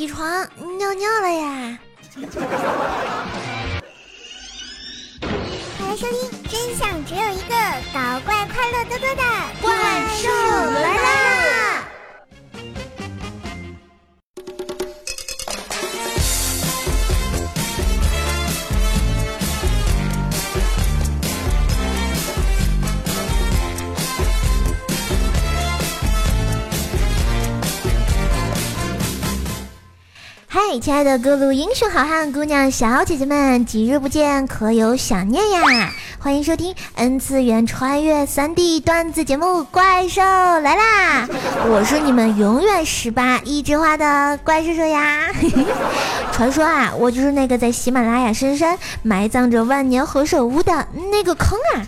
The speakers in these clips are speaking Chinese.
起床尿尿了呀！快来收听《真相只有一个》，搞怪快乐多多的怪兽来啦！嗨，亲爱的各路英雄好汉、姑娘小姐姐们，几日不见，可有想念呀？欢迎收听 N 次元穿越三 D 段子节目《怪兽来啦》，我是你们永远十八一枝花的怪兽兽呀。传说啊，我就是那个在喜马拉雅深山埋葬着万年何首乌的那个坑啊。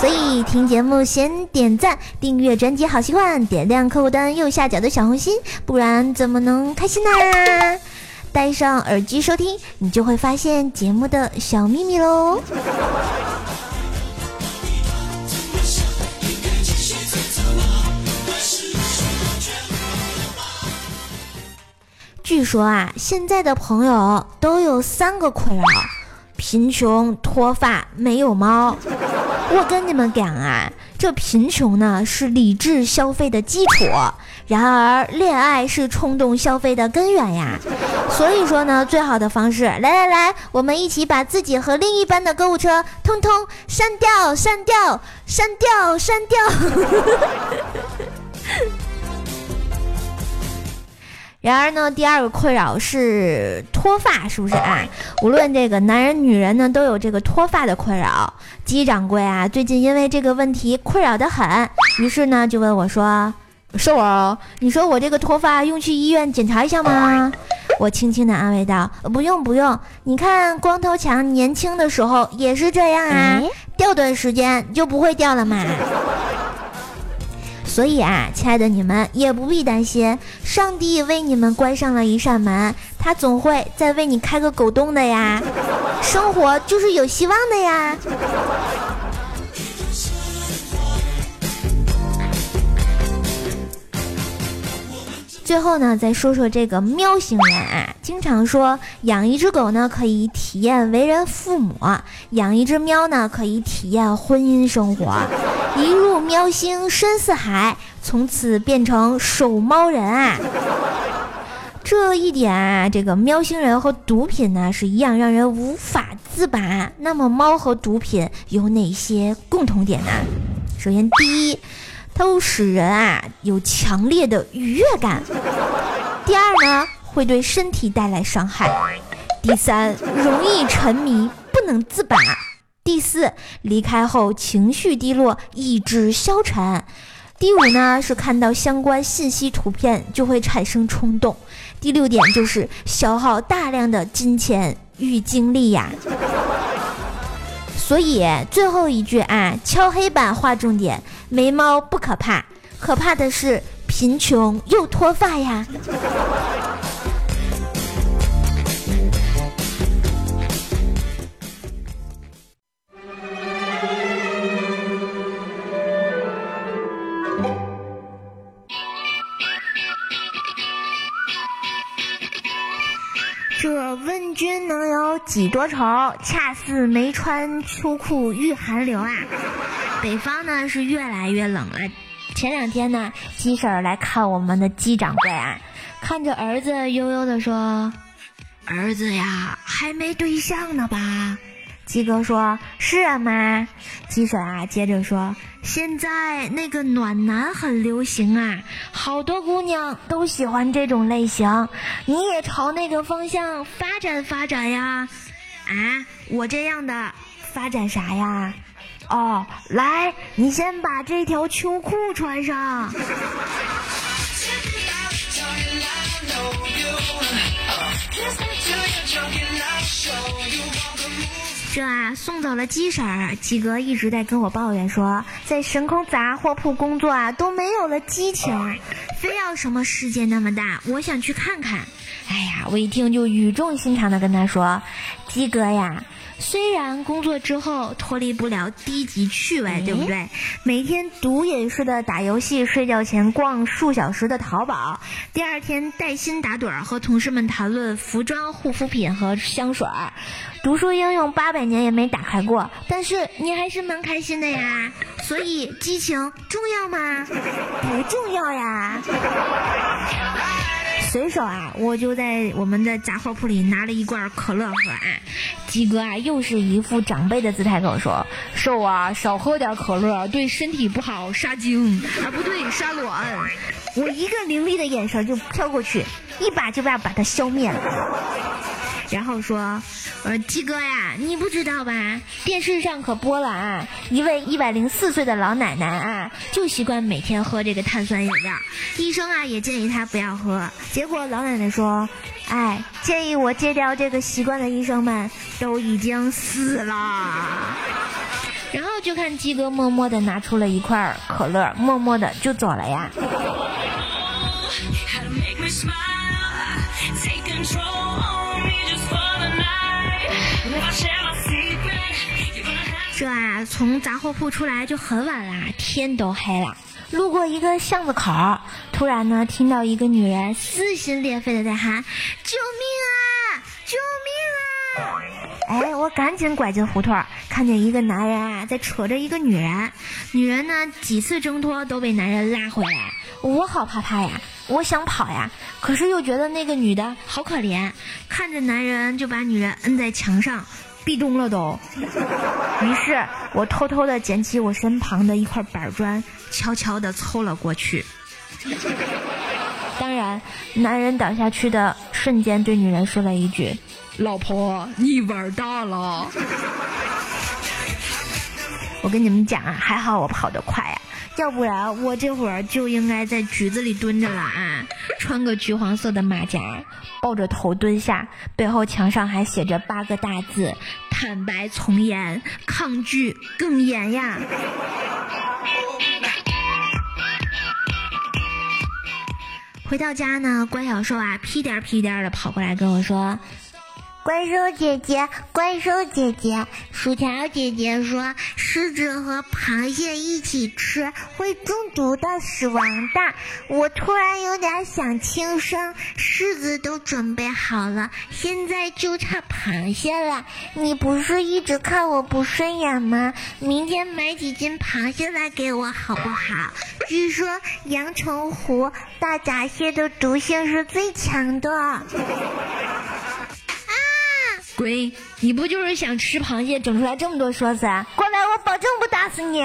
所以听节目先点赞、订阅专辑好习惯，点亮客户端右下角的小红心，不然怎么能开心呢？戴上耳机收听，你就会发现节目的小秘密喽。据说啊，现在的朋友都有三个困扰：贫穷、脱发、没有猫。我跟你们讲啊，这贫穷呢是理智消费的基础，然而恋爱是冲动消费的根源呀。所以说呢，最好的方式，来来来，我们一起把自己和另一半的购物车通通删掉、删掉、删掉、删掉。然而呢，第二个困扰是脱发，是不是啊？无论这个男人女人呢，都有这个脱发的困扰。鸡掌柜啊，最近因为这个问题困扰的很，于是呢就问我说：“瘦儿，你说我这个脱发用去医院检查一下吗？”我轻轻的安慰道：“不用不用，你看光头强年轻的时候也是这样啊，掉段时间就不会掉了嘛。”所以啊，亲爱的你们也不必担心，上帝为你们关上了一扇门，他总会再为你开个狗洞的呀。生活就是有希望的呀。最后呢，再说说这个喵星人啊，经常说养一只狗呢可以体验为人父母，养一只喵呢可以体验婚姻生活。一入喵星深似海，从此变成守猫人啊！这一点啊，这个喵星人和毒品呢是一样让人无法自拔。那么猫和毒品有哪些共同点呢？首先，第一。都使人啊有强烈的愉悦感。第二呢，会对身体带来伤害。第三，容易沉迷，不能自拔。第四，离开后情绪低落，意志消沉。第五呢，是看到相关信息图片就会产生冲动。第六点就是消耗大量的金钱与精力呀。所以最后一句啊，敲黑板划重点。没猫不可怕，可怕的是贫穷又脱发呀！问君能有几多愁？恰似没穿秋裤遇寒流啊！北方呢是越来越冷了。前两天呢，鸡婶儿来看我们的鸡掌柜啊，看着儿子悠悠的说：“儿子呀，还没对象呢吧？”鸡哥说：“是啊，妈。”鸡婶啊接着说：“现在那个暖男很流行啊，好多姑娘都喜欢这种类型，你也朝那个方向发展发展呀。”啊，我这样的发展啥呀？哦，来，你先把这条秋裤穿上。这啊，送走了鸡婶儿，鸡哥一直在跟我抱怨说，在神空杂货铺工作啊，都没有了激情，非要什么世界那么大，我想去看看。哎呀，我一听就语重心长的跟他说，鸡哥呀。虽然工作之后脱离不了低级趣味，对不对？每天毒瘾似的打游戏，睡觉前逛数小时的淘宝，第二天带薪打盹儿，和同事们谈论服装、护肤品和香水儿。读书应用八百年也没打开过，但是你还是蛮开心的呀。所以激情重要吗？不重要呀。随手啊，我就在我们的杂货铺里拿了一罐可乐喝。啊。鸡哥啊，又是一副长辈的姿态跟我说：“瘦啊，少喝点可乐，对身体不好，杀精啊，不对，杀卵。”我一个凌厉的眼神就飘过去，一把就把把它消灭了。然后说：“我说鸡哥呀，你不知道吧？电视上可播了啊，一位一百零四岁的老奶奶啊，就习惯每天喝这个碳酸饮料。医生啊也建议她不要喝。结果老奶奶说：‘哎，建议我戒掉这个习惯的医生们都已经死了。’然后就看鸡哥默默的拿出了一块可乐，默默的就走了呀。”这啊，从杂货铺出来就很晚啦，天都黑了。路过一个巷子口，突然呢，听到一个女人撕心裂肺的在喊：“救命啊！救命啊！”哎，我赶紧拐进胡同，看见一个男人啊在扯着一个女人，女人呢几次挣脱都被男人拉回来，我好怕怕呀，我想跑呀，可是又觉得那个女的好可怜，看着男人就把女人摁在墙上。壁咚了都，于是我偷偷的捡起我身旁的一块板砖，悄悄的凑了过去。当然，男人倒下去的瞬间，对女人说了一句：“老婆，你玩大了。”我跟你们讲啊，还好我跑得快啊。要不然我这会儿就应该在局子里蹲着了啊！穿个橘黄色的马甲，抱着头蹲下，背后墙上还写着八个大字：坦白从严，抗拒更严呀！回到家呢，关小兽啊，屁颠屁颠的跑过来跟我说。怪兽姐姐，怪兽姐姐，薯条姐姐说，狮子和螃蟹一起吃会中毒的，死亡的。我突然有点想轻生，狮子都准备好了，现在就差螃蟹了。你不是一直看我不顺眼吗？明天买几斤螃蟹来给我好不好？据说阳澄湖大闸蟹的毒性是最强的。鬼，你不就是想吃螃蟹，整出来这么多说辞？过来，我保证不打死你。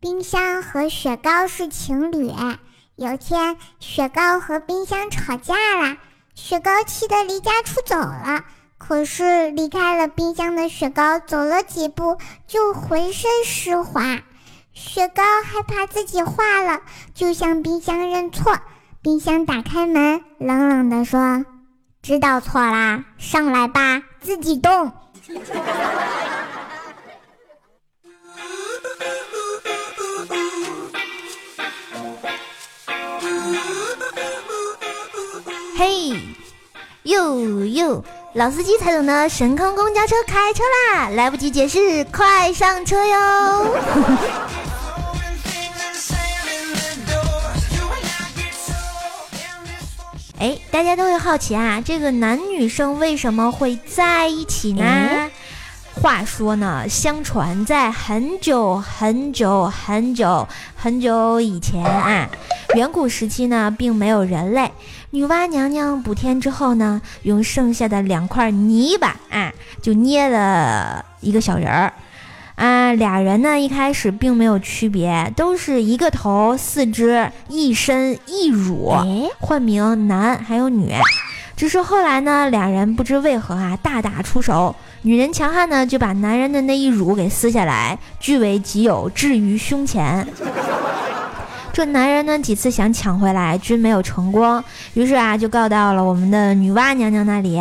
冰箱和雪糕是情侣。有天，雪糕和冰箱吵架了，雪糕气得离家出走了。可是离开了冰箱的雪糕，走了几步就浑身湿滑。雪糕害怕自己化了，就向冰箱认错。冰箱打开门，冷冷地说：“知道错啦，上来吧，自己动。”嘿，哟哟。老司机才懂的神坑公交车开车啦！来不及解释，快上车哟！哎，大家都会好奇啊，这个男女生为什么会在一起呢？话说呢，相传在很久很久很久很久以前啊，远古时期呢，并没有人类。女娲娘娘补天之后呢，用剩下的两块泥巴啊，就捏了一个小人儿。啊，俩人呢一开始并没有区别，都是一个头、四肢、一身一乳，换名男还有女。只是后来呢，俩人不知为何啊，大打出手。女人强悍呢，就把男人的那一乳给撕下来，据为己有，置于胸前。这男人呢几次想抢回来，均没有成功，于是啊就告到了我们的女娲娘娘那里。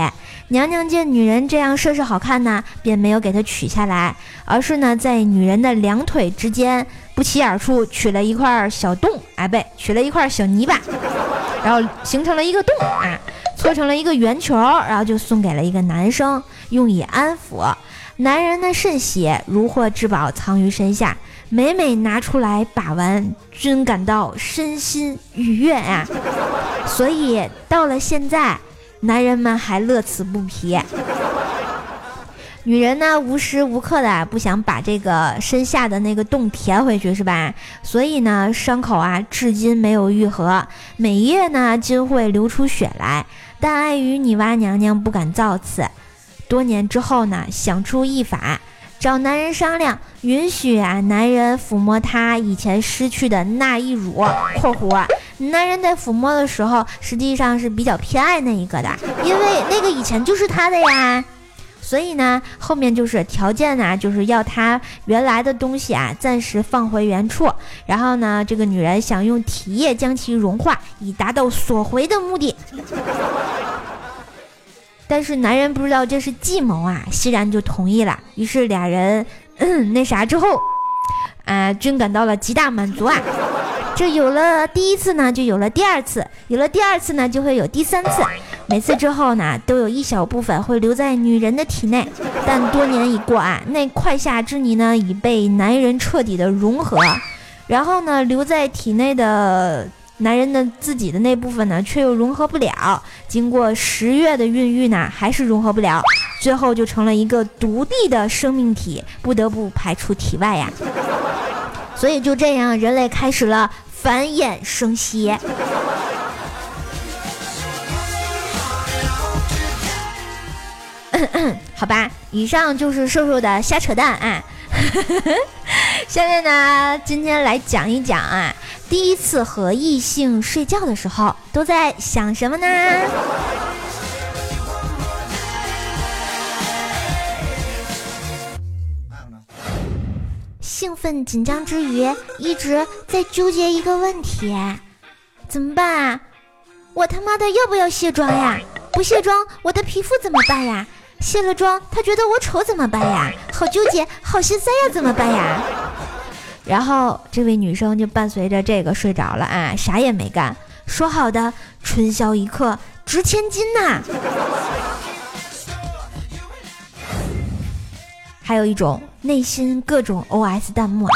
娘娘见女人这样甚是好看呢，便没有给她取下来，而是呢在女人的两腿之间不起眼处取了一块小洞，哎不对，取了一块小泥巴，然后形成了一个洞啊，搓成了一个圆球，然后就送给了一个男生，用以安抚。男人呢甚喜，如获至宝，藏于身下。每每拿出来把玩，均感到身心愉悦啊！所以到了现在，男人们还乐此不疲。女人呢，无时无刻的不想把这个身下的那个洞填回去，是吧？所以呢，伤口啊，至今没有愈合，每夜呢，均会流出血来。但碍于女娲娘娘不敢造次，多年之后呢，想出一法。找男人商量，允许啊男人抚摸他以前失去的那一乳（括弧）。男人在抚摸的时候，实际上是比较偏爱那一个的，因为那个以前就是他的呀。所以呢，后面就是条件呢，就是要他原来的东西啊暂时放回原处，然后呢，这个女人想用体液将其融化，以达到索回的目的。但是男人不知道这是计谋啊，欣然就同意了。于是俩人那啥之后，啊，均感到了极大满足啊。这有了第一次呢，就有了第二次，有了第二次呢，就会有第三次。每次之后呢，都有一小部分会留在女人的体内。但多年已过啊，那快下之泥呢，已被男人彻底的融合，然后呢，留在体内的。男人的自己的那部分呢，却又融合不了。经过十月的孕育呢，还是融合不了，最后就成了一个独立的生命体，不得不排出体外呀。所以就这样，人类开始了繁衍生息。好吧，以上就是瘦瘦的瞎扯淡啊。下面呢，今天来讲一讲啊。第一次和异性睡觉的时候，都在想什么呢？兴奋紧张之余，一直在纠结一个问题：怎么办啊？我他妈的要不要卸妆呀？不卸妆，我的皮肤怎么办呀？卸了妆，他觉得我丑怎么办呀？好纠结，好心塞呀，怎么办呀？然后这位女生就伴随着这个睡着了啊，啥也没干。说好的春宵一刻值千金呐！还有一种内心各种 OS 弹幕啊！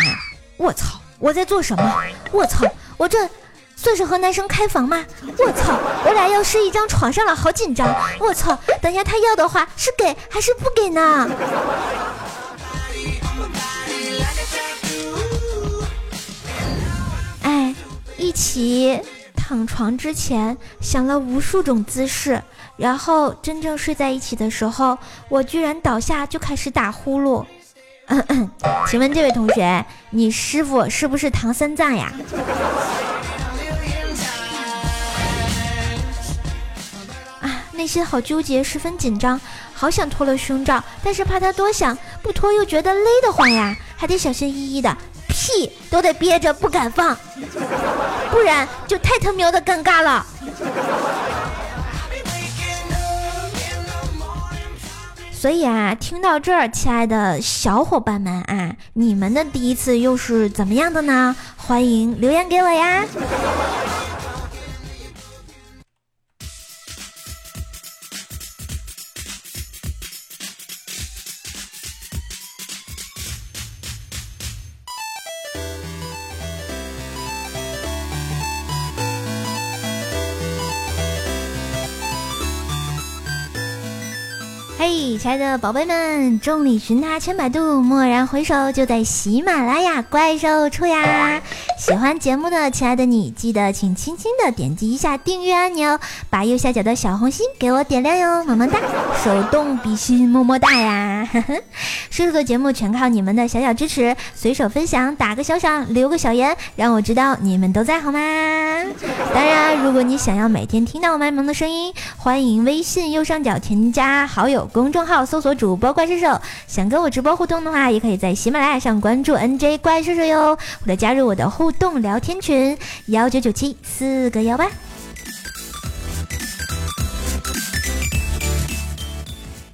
我操，我在做什么？我操，我这算是和男生开房吗？我操，我俩要睡一张床上了，好紧张！我操，等下他要的话是给还是不给呢？一起躺床之前想了无数种姿势，然后真正睡在一起的时候，我居然倒下就开始打呼噜。请问这位同学，你师傅是不是唐三藏呀？啊，内心好纠结，十分紧张，好想脱了胸罩，但是怕他多想，不脱又觉得勒得慌呀，还得小心翼翼的。屁都得憋着不敢放，不然就太他喵的尴尬了。所以啊，听到这儿，亲爱的小伙伴们啊，你们的第一次又是怎么样的呢？欢迎留言给我呀。嘿，亲爱的宝贝们，众里寻他千百度，蓦然回首，就在喜马拉雅怪兽处呀！喜欢节目的亲爱的你，记得请轻轻的点击一下订阅按钮，把右下角的小红心给我点亮哟，么么哒！手动比心，么么哒呀！叔叔的节目全靠你们的小小支持，随手分享，打个小赏，留个小言，让我知道你们都在好吗？当然，如果你想要每天听到我卖萌的声音，欢迎微信右上角添加好友。”公众号搜索主播怪兽兽。想跟我直播互动的话，也可以在喜马拉雅上关注 NJ 怪兽兽哟，或者加入我的互动聊天群幺九九七四个幺八。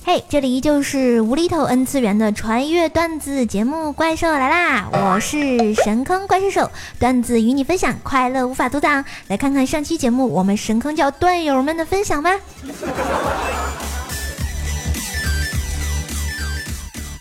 嘿，这里依旧是无厘头 N 次元的穿越段子节目《怪兽来啦》，我是神坑怪兽手，段子与你分享，快乐无法阻挡。来看看上期节目我们神坑教段友们的分享吧。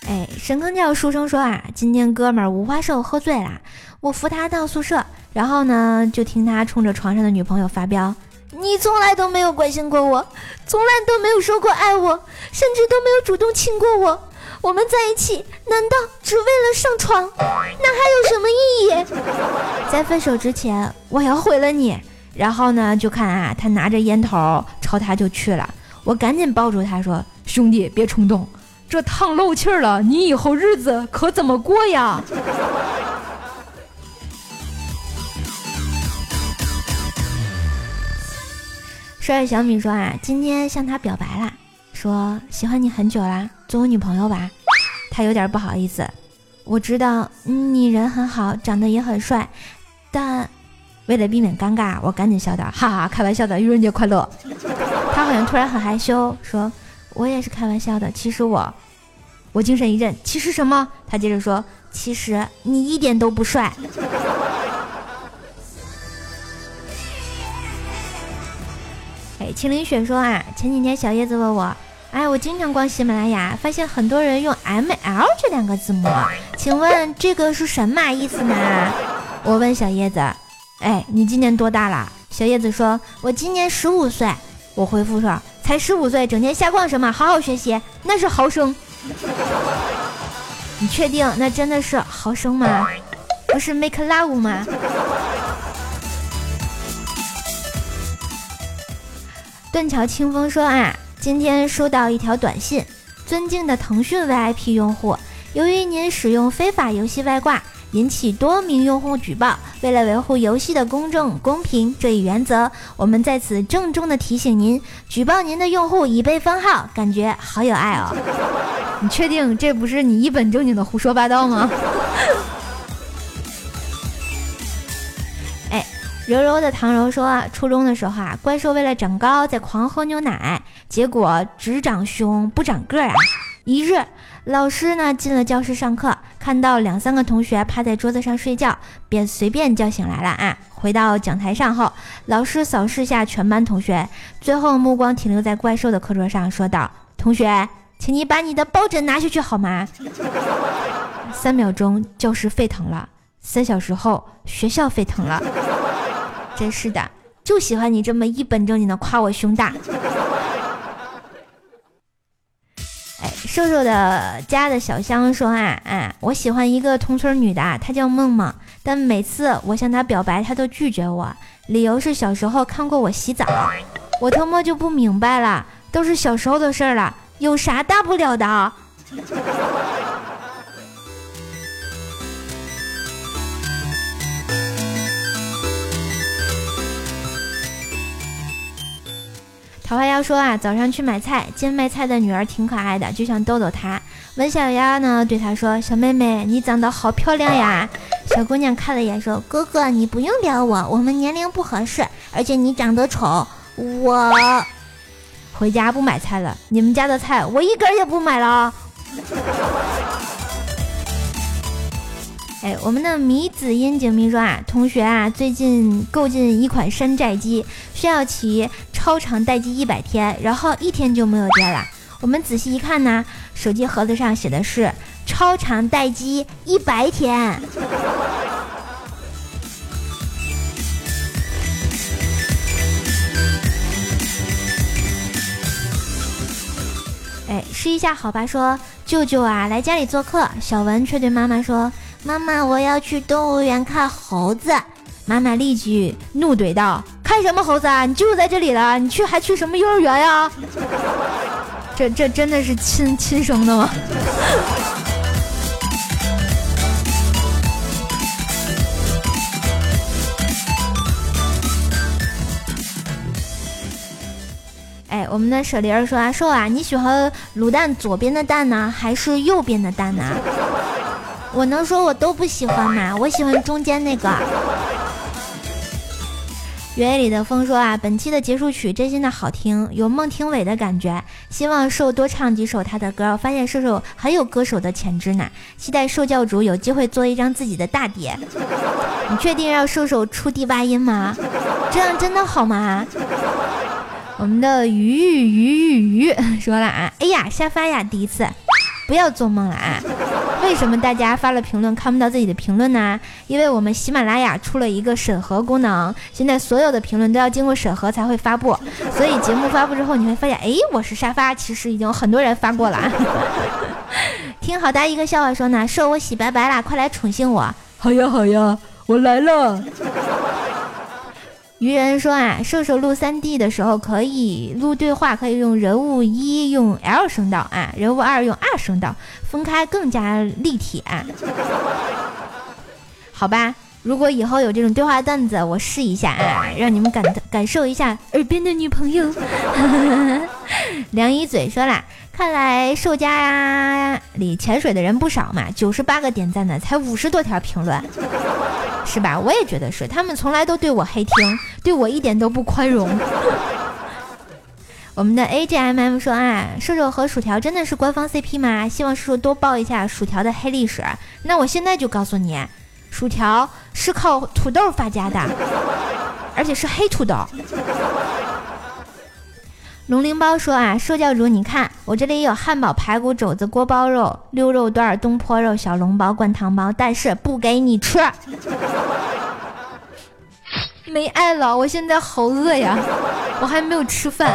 哎，神坑教书生说啊，今天哥们儿五花兽喝醉啦，我扶他到宿舍，然后呢，就听他冲着床上的女朋友发飙。你从来都没有关心过我，从来都没有说过爱我，甚至都没有主动亲过我。我们在一起，难道只为了上床？那还有什么意义？在分手之前，我要毁了你。然后呢，就看啊，他拿着烟头朝他就去了。我赶紧抱住他说：“兄弟，别冲动，这烫漏气了，你以后日子可怎么过呀？”帅小米说啊，今天向他表白了，说喜欢你很久啦，做我女朋友吧。他有点不好意思，我知道你人很好，长得也很帅，但为了避免尴尬，我赶紧笑道，哈哈，开玩笑的，愚人节快乐。他好像突然很害羞，说我也是开玩笑的，其实我，我精神一振，其实什么？他接着说，其实你一点都不帅。青林雪说啊，前几天小叶子问我，哎，我经常逛喜马拉雅，发现很多人用 M L 这两个字母，请问这个是什么意思呢？我问小叶子，哎，你今年多大了？小叶子说，我今年十五岁。我回复说，才十五岁，整天瞎逛什么？好好学习，那是豪生。你确定那真的是豪生吗？不是 make love 吗？断桥清风说啊，今天收到一条短信，尊敬的腾讯 VIP 用户，由于您使用非法游戏外挂，引起多名用户举报。为了维护游戏的公正公平这一原则，我们在此郑重的提醒您，举报您的用户已被封号，感觉好有爱哦。你确定这不是你一本正经的胡说八道吗？柔柔的唐柔说，初中的时候啊，怪兽为了长高在狂喝牛奶，结果只长胸不长个儿啊。一日，老师呢进了教室上课，看到两三个同学趴在桌子上睡觉，便随便叫醒来了啊。回到讲台上后，老师扫视下全班同学，最后目光停留在怪兽的课桌上，说道：“同学，请你把你的抱枕拿下去好吗？”三秒钟，教室沸腾了；三小时后，学校沸腾了。真是的，就喜欢你这么一本正经的夸我胸大。哎，瘦瘦的家的小香说啊，啊，我喜欢一个同村女的，她叫梦梦，但每次我向她表白，她都拒绝我，理由是小时候看过我洗澡。我他妈就不明白了，都是小时候的事儿了，有啥大不了的？桃花妖说啊，早上去买菜，见卖菜的女儿挺可爱的，就想逗逗她。文小丫呢，对她说：“小妹妹，你长得好漂亮呀。”小姑娘看了一眼，说：“哥哥，你不用撩我，我们年龄不合适，而且你长得丑。”我回家不买菜了，你们家的菜我一根也不买了。哎，我们的米子音警明说啊，同学啊，最近购进一款山寨机，需要骑超长待机一百天，然后一天就没有电了。我们仔细一看呢，手机盒子上写的是超长待机一百天。哎，试一下好吧？说舅舅啊来家里做客，小文却对妈妈说。妈妈，我要去动物园看猴子。妈妈立即怒怼道：“看什么猴子啊？你就在这里了，你去还去什么幼儿园呀？这这真的是亲亲生的吗？”哎，我们的舍灵儿说啊，瘦啊，你喜欢卤蛋左边的蛋呢，还是右边的蛋呢？我能说我都不喜欢吗？我喜欢中间那个。原野里的风说啊，本期的结束曲真心的好听，有孟庭苇的感觉。希望瘦多唱几首他的歌，我发现瘦瘦很有歌手的潜质呢。期待瘦教主有机会做一张自己的大碟。你确定要瘦瘦出第八音吗？这样真的好吗？我们的鱼鱼鱼鱼鱼说了啊，哎呀，沙发呀，第一次，不要做梦了啊！为什么大家发了评论看不到自己的评论呢？因为我们喜马拉雅出了一个审核功能，现在所有的评论都要经过审核才会发布，所以节目发布之后你会发现，哎，我是沙发，其实已经有很多人发过了。听好大一个笑话说呢，说我洗白白了，快来宠幸我。好呀好呀，我来了。愚人说啊，射手录三 D 的时候可以录对话，可以用人物一用 L 声道啊，人物二用 R 声道，分开更加立体啊。好吧，如果以后有这种对话段子，我试一下啊，让你们感感受一下耳边的女朋友。梁一嘴说啦，看来兽家里潜水的人不少嘛，九十八个点赞呢，才五十多条评论。是吧？我也觉得是，他们从来都对我黑听，对我一点都不宽容。我们的 A J M M 说啊，瘦瘦和薯条真的是官方 CP 吗？希望叔叔多报一下薯条的黑历史。那我现在就告诉你，薯条是靠土豆发家的，而且是黑土豆。龙鳞包说啊，瘦教主，你看我这里有汉堡、排骨、肘子、锅包肉、溜肉段、东坡肉、小笼包、灌汤包，但是不给你吃。没爱了，我现在好饿呀，我还没有吃饭。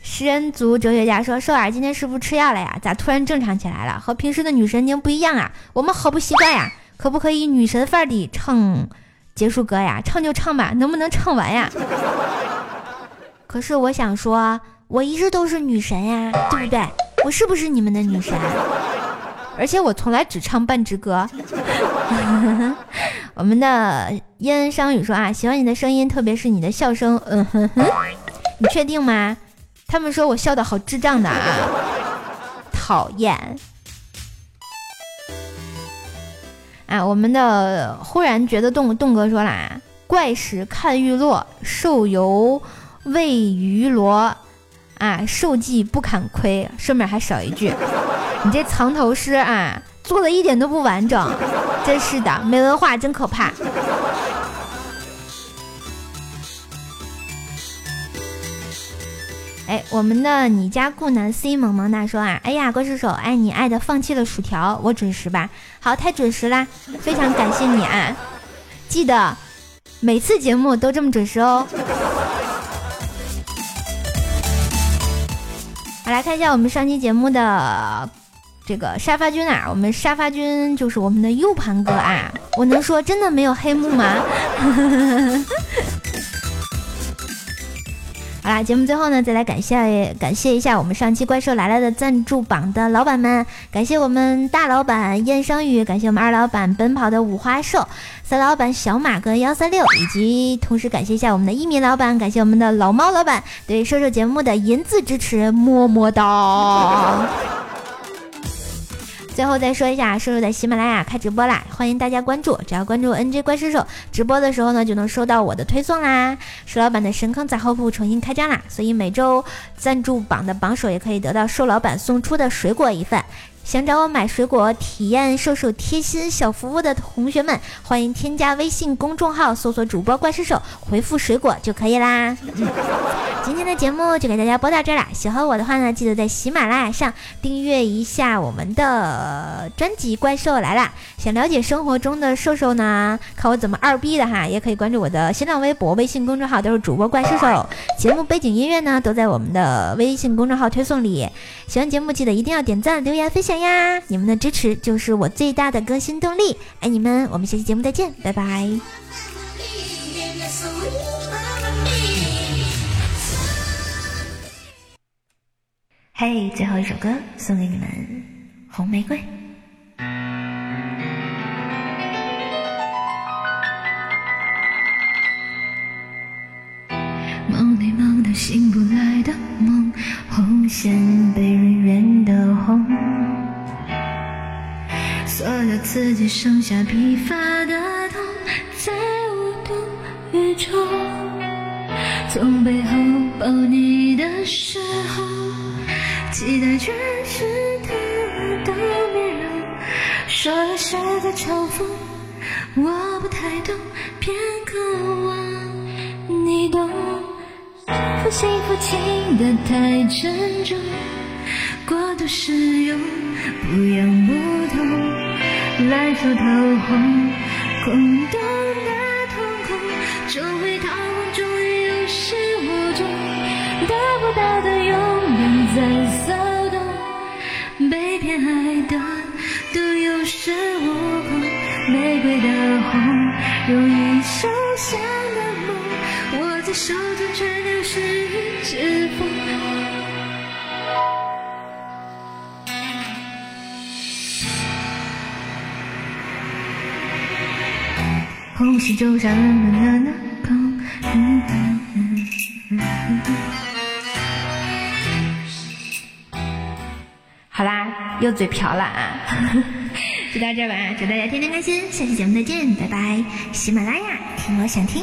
食人族哲学家说，瘦儿今天是不是吃药了呀？咋突然正常起来了？和平时的女神经不一样啊，我们好不习惯呀。可不可以女神范儿的唱结束歌呀？唱就唱吧，能不能唱完呀？可是我想说，我一直都是女神呀，对不对？我是不是你们的女神？而且我从来只唱半支歌。我们的烟商宇说啊，喜欢你的声音，特别是你的笑声。嗯哼哼，你确定吗？他们说我笑的好智障的啊，讨厌。啊，我们的忽然觉得动动哥说啦，怪石看玉落，受游。喂鱼罗，啊，受记不砍亏，上面还少一句，你这藏头诗啊，做的一点都不完整，真是的，没文化真可怕。哎，我们的你家顾南 C 萌萌哒说啊，哎呀，怪兽手爱你爱的放弃了薯条，我准时吧？好，太准时啦，非常感谢你啊，记得每次节目都这么准时哦。来看一下我们上期节目的这个沙发君啊，我们沙发君就是我们的 U 盘哥啊，我能说真的没有黑幕吗？好啦，节目最后呢，再来感谢感谢一下我们上期怪兽来了的赞助榜的老板们，感谢我们大老板燕生宇，感谢我们二老板奔跑的五花兽，三老板小马哥幺三六，以及同时感谢一下我们的一米老板，感谢我们的老猫老板对瘦瘦节目的银字支持，么么哒。最后再说一下，瘦瘦在喜马拉雅开直播啦，欢迎大家关注，只要关注 NJ 怪兽兽，直播的时候呢就能收到我的推送啦。瘦老板的神坑杂货铺重新开张啦，所以每周赞助榜的榜首也可以得到瘦老板送出的水果一份。想找我买水果、体验瘦瘦贴心小服务的同学们，欢迎添加微信公众号，搜索主播怪兽手，回复水果就可以啦。今天的节目就给大家播到这儿啦。喜欢我的话呢，记得在喜马拉雅上订阅一下我们的专辑《怪兽来啦》。想了解生活中的瘦瘦呢，看我怎么二逼的哈，也可以关注我的新浪微博、微信公众号，都是主播怪兽手。节目背景音乐呢，都在我们的微信公众号推送里。喜欢节目记得一定要点赞、留言、分享。呀！你们的支持就是我最大的更新动力，爱你们！我们下期节目再见，拜拜。嘿，最后一首歌送给你们，《红玫瑰》。梦里梦到醒不来的梦，红线被自己剩下疲乏的痛，在无动于衷。从背后抱你的时候，期待全是他的面容，说的是在嘲讽，我不太懂，偏渴望你懂。幸福幸福轻得太沉重，过度使用不痒不，来处透红，空洞的瞳孔，周围逃亡终于有始无终，得不到的永远在骚动，被偏爱的都有恃无恐，玫瑰的红，容易受伤的梦，握在手中却红旗走上冷冷的空。好啦，又嘴瓢了啊！就到这吧，祝大家天天开心，下期节目再见，拜拜！喜马拉雅听我想听。